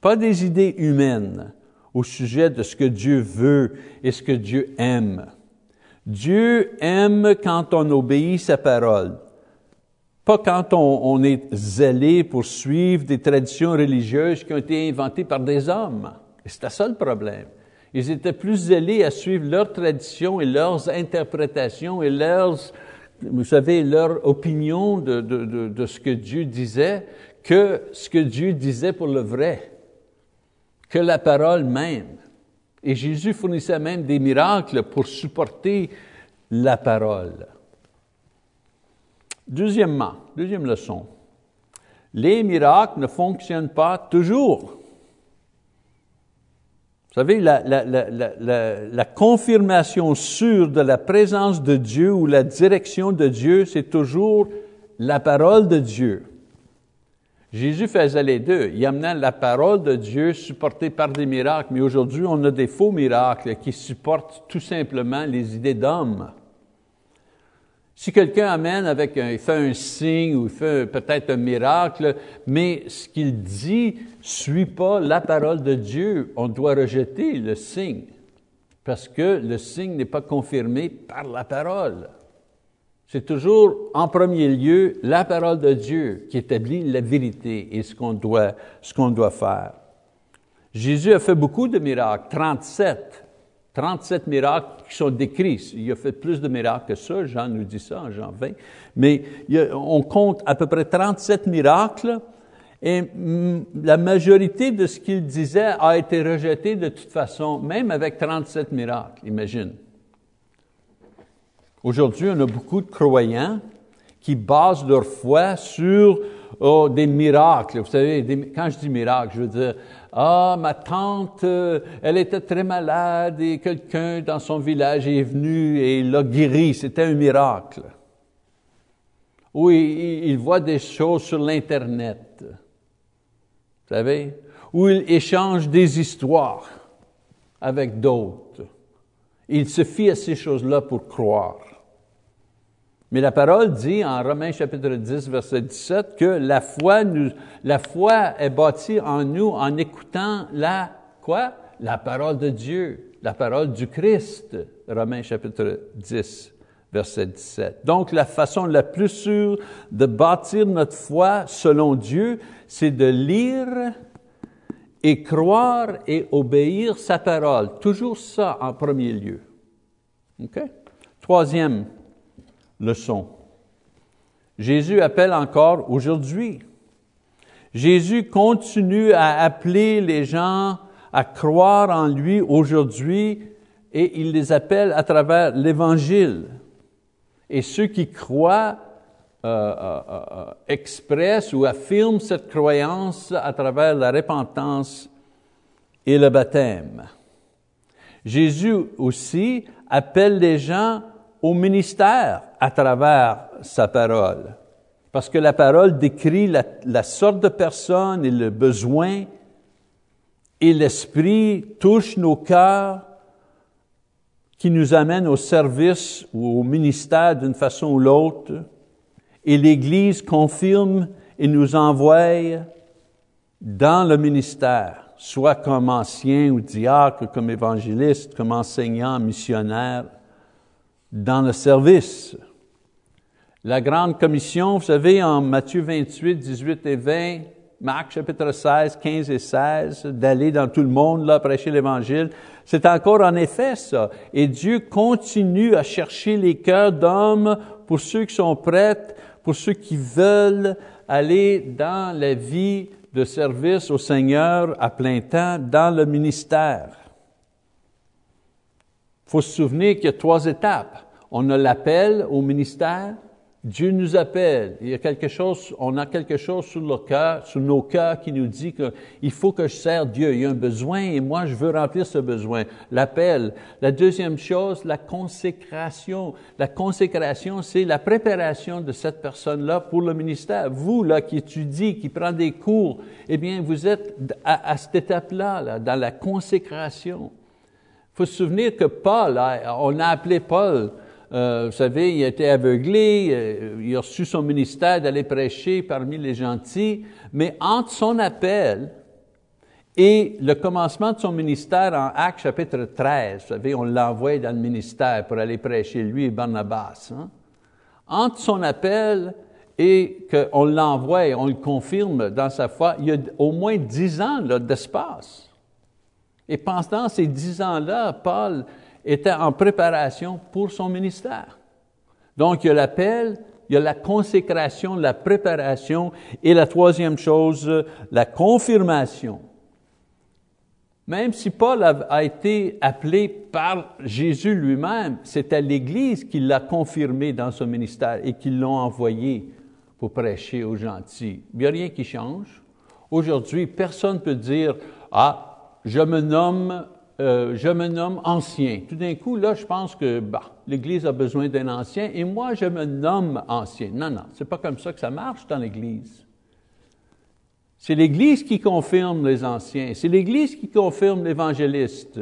pas des idées humaines au sujet de ce que Dieu veut et ce que Dieu aime. Dieu aime quand on obéit sa parole, pas quand on, on, est zélé pour suivre des traditions religieuses qui ont été inventées par des hommes. C'était ça le problème. Ils étaient plus zélés à suivre leurs traditions et leurs interprétations et leurs, vous savez, leur opinion de, de, de, ce que Dieu disait que ce que Dieu disait pour le vrai que la parole même. Et Jésus fournissait même des miracles pour supporter la parole. Deuxièmement, deuxième leçon, les miracles ne fonctionnent pas toujours. Vous savez, la, la, confirmation sûre de la présence de Dieu ou la direction de Dieu, c'est toujours la parole de Dieu. Jésus faisait les deux. Il amenait la parole de Dieu supportée par des miracles, mais aujourd'hui, on a des faux miracles qui supportent tout simplement les idées d'hommes. Si quelqu'un amène avec un, il fait un signe ou il fait peut-être un miracle, mais ce qu'il dit suit pas la parole de Dieu, on doit rejeter le signe parce que le signe n'est pas confirmé par la parole. C'est toujours en premier lieu la parole de Dieu qui établit la vérité et ce qu'on doit, ce qu'on doit faire. Jésus a fait beaucoup de miracles, 37. 37 miracles qui sont décrits. Il a fait plus de miracles que ça, Jean nous dit ça en Jean 20. Mais on compte à peu près 37 miracles et mm, la majorité de ce qu'il disait a été rejeté de toute façon, même avec 37 miracles, imagine. Aujourd'hui, on a beaucoup de croyants qui basent leur foi sur oh, des miracles. Vous savez, quand je dis miracle, je veux dire, ah, ma tante, euh, elle était très malade et quelqu'un dans son village est venu et l'a guéri. C'était un miracle. Ou il, il voit des choses sur l'Internet. Vous savez? Ou il échange des histoires avec d'autres. Il se fie à ces choses-là pour croire. Mais la parole dit en Romains chapitre 10, verset 17, que la foi, nous, la foi est bâtie en nous en écoutant la, quoi? La parole de Dieu, la parole du Christ. Romains chapitre 10, verset 17. Donc, la façon la plus sûre de bâtir notre foi selon Dieu, c'est de lire et croire et obéir sa parole. Toujours ça en premier lieu. OK? Troisième, leçon. Jésus appelle encore aujourd'hui. Jésus continue à appeler les gens à croire en lui aujourd'hui et il les appelle à travers l'Évangile. Et ceux qui croient euh, euh, euh, expressent ou affirment cette croyance à travers la repentance et le baptême. Jésus aussi appelle les gens au ministère à travers sa parole. Parce que la parole décrit la, sorte de personne et le besoin, et l'Esprit touche nos cœurs, qui nous amène au service ou au ministère d'une façon ou l'autre, et l'Église confirme et nous envoie dans le ministère, soit comme ancien ou diacre, comme évangéliste, comme enseignant, missionnaire, dans le service. La grande commission, vous savez, en Matthieu 28, 18 et 20, Marc chapitre 16, 15 et 16, d'aller dans tout le monde, là, prêcher l'Évangile. C'est encore en effet ça. Et Dieu continue à chercher les cœurs d'hommes pour ceux qui sont prêts, pour ceux qui veulent aller dans la vie de service au Seigneur à plein temps, dans le ministère. Faut se souvenir qu'il y a trois étapes. On a l'appel au ministère, Dieu nous appelle. Il y a quelque chose, on a quelque chose sur le cœur, sur nos cœurs qui nous dit qu'il faut que je sers Dieu. Il y a un besoin et moi je veux remplir ce besoin. L'appel. La deuxième chose, la consécration. La consécration, c'est la préparation de cette personne-là pour le ministère. Vous, là, qui étudiez, qui prend des cours, eh bien, vous êtes à, cette étape-là, là, dans la consécration. Faut se souvenir que Paul, on a appelé Paul, euh, vous savez, il a été aveuglé, euh, il a reçu son ministère d'aller prêcher parmi les gentils, mais entre son appel et le commencement de son ministère en Actes chapitre 13, vous savez, on l'envoie dans le ministère pour aller prêcher, lui et Barnabas. Hein? Entre son appel et qu'on l'envoie, on le confirme dans sa foi, il y a au moins dix ans d'espace. Et pendant ces dix ans-là, Paul était en préparation pour son ministère. Donc, il y a l'appel, il y a la consécration, la préparation, et la troisième chose, la confirmation. Même si Paul a, été appelé par Jésus lui-même, c'était l'Église qui l'a confirmé dans son ministère et qui l'ont envoyé pour prêcher aux gentils. Il n'y a rien qui change. Aujourd'hui, personne ne peut dire, ah, je me nomme euh, je me nomme ancien. Tout d'un coup, là, je pense que bah, l'Église a besoin d'un ancien et moi, je me nomme ancien. Non, non, c'est pas comme ça que ça marche dans l'Église. C'est l'Église qui confirme les anciens, c'est l'Église qui confirme l'évangéliste.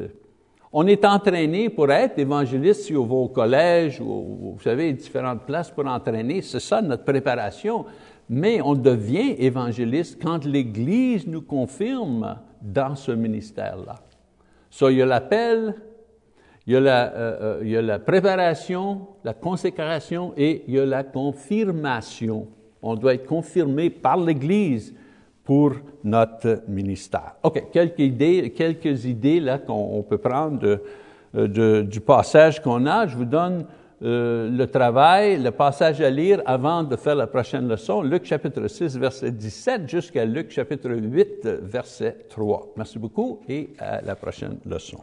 On est entraîné pour être évangéliste si on va au collège ou, vous savez, différentes places pour entraîner. C'est ça notre préparation. Mais on devient évangéliste quand l'Église nous confirme dans ce ministère-là. So, il y a l'appel, il, y a la, euh, euh, il y a la préparation, la consécration et il y a la confirmation. On doit être confirmé par l'Église pour notre ministère. OK, quelques idées, quelques idées là qu'on peut prendre de, du passage qu'on a. Je vous donne euh, le travail, le passage à lire avant de faire la prochaine leçon, Luc chapitre 6, verset 17 jusqu'à Luc chapitre 8, verset 3. Merci beaucoup et à la prochaine leçon.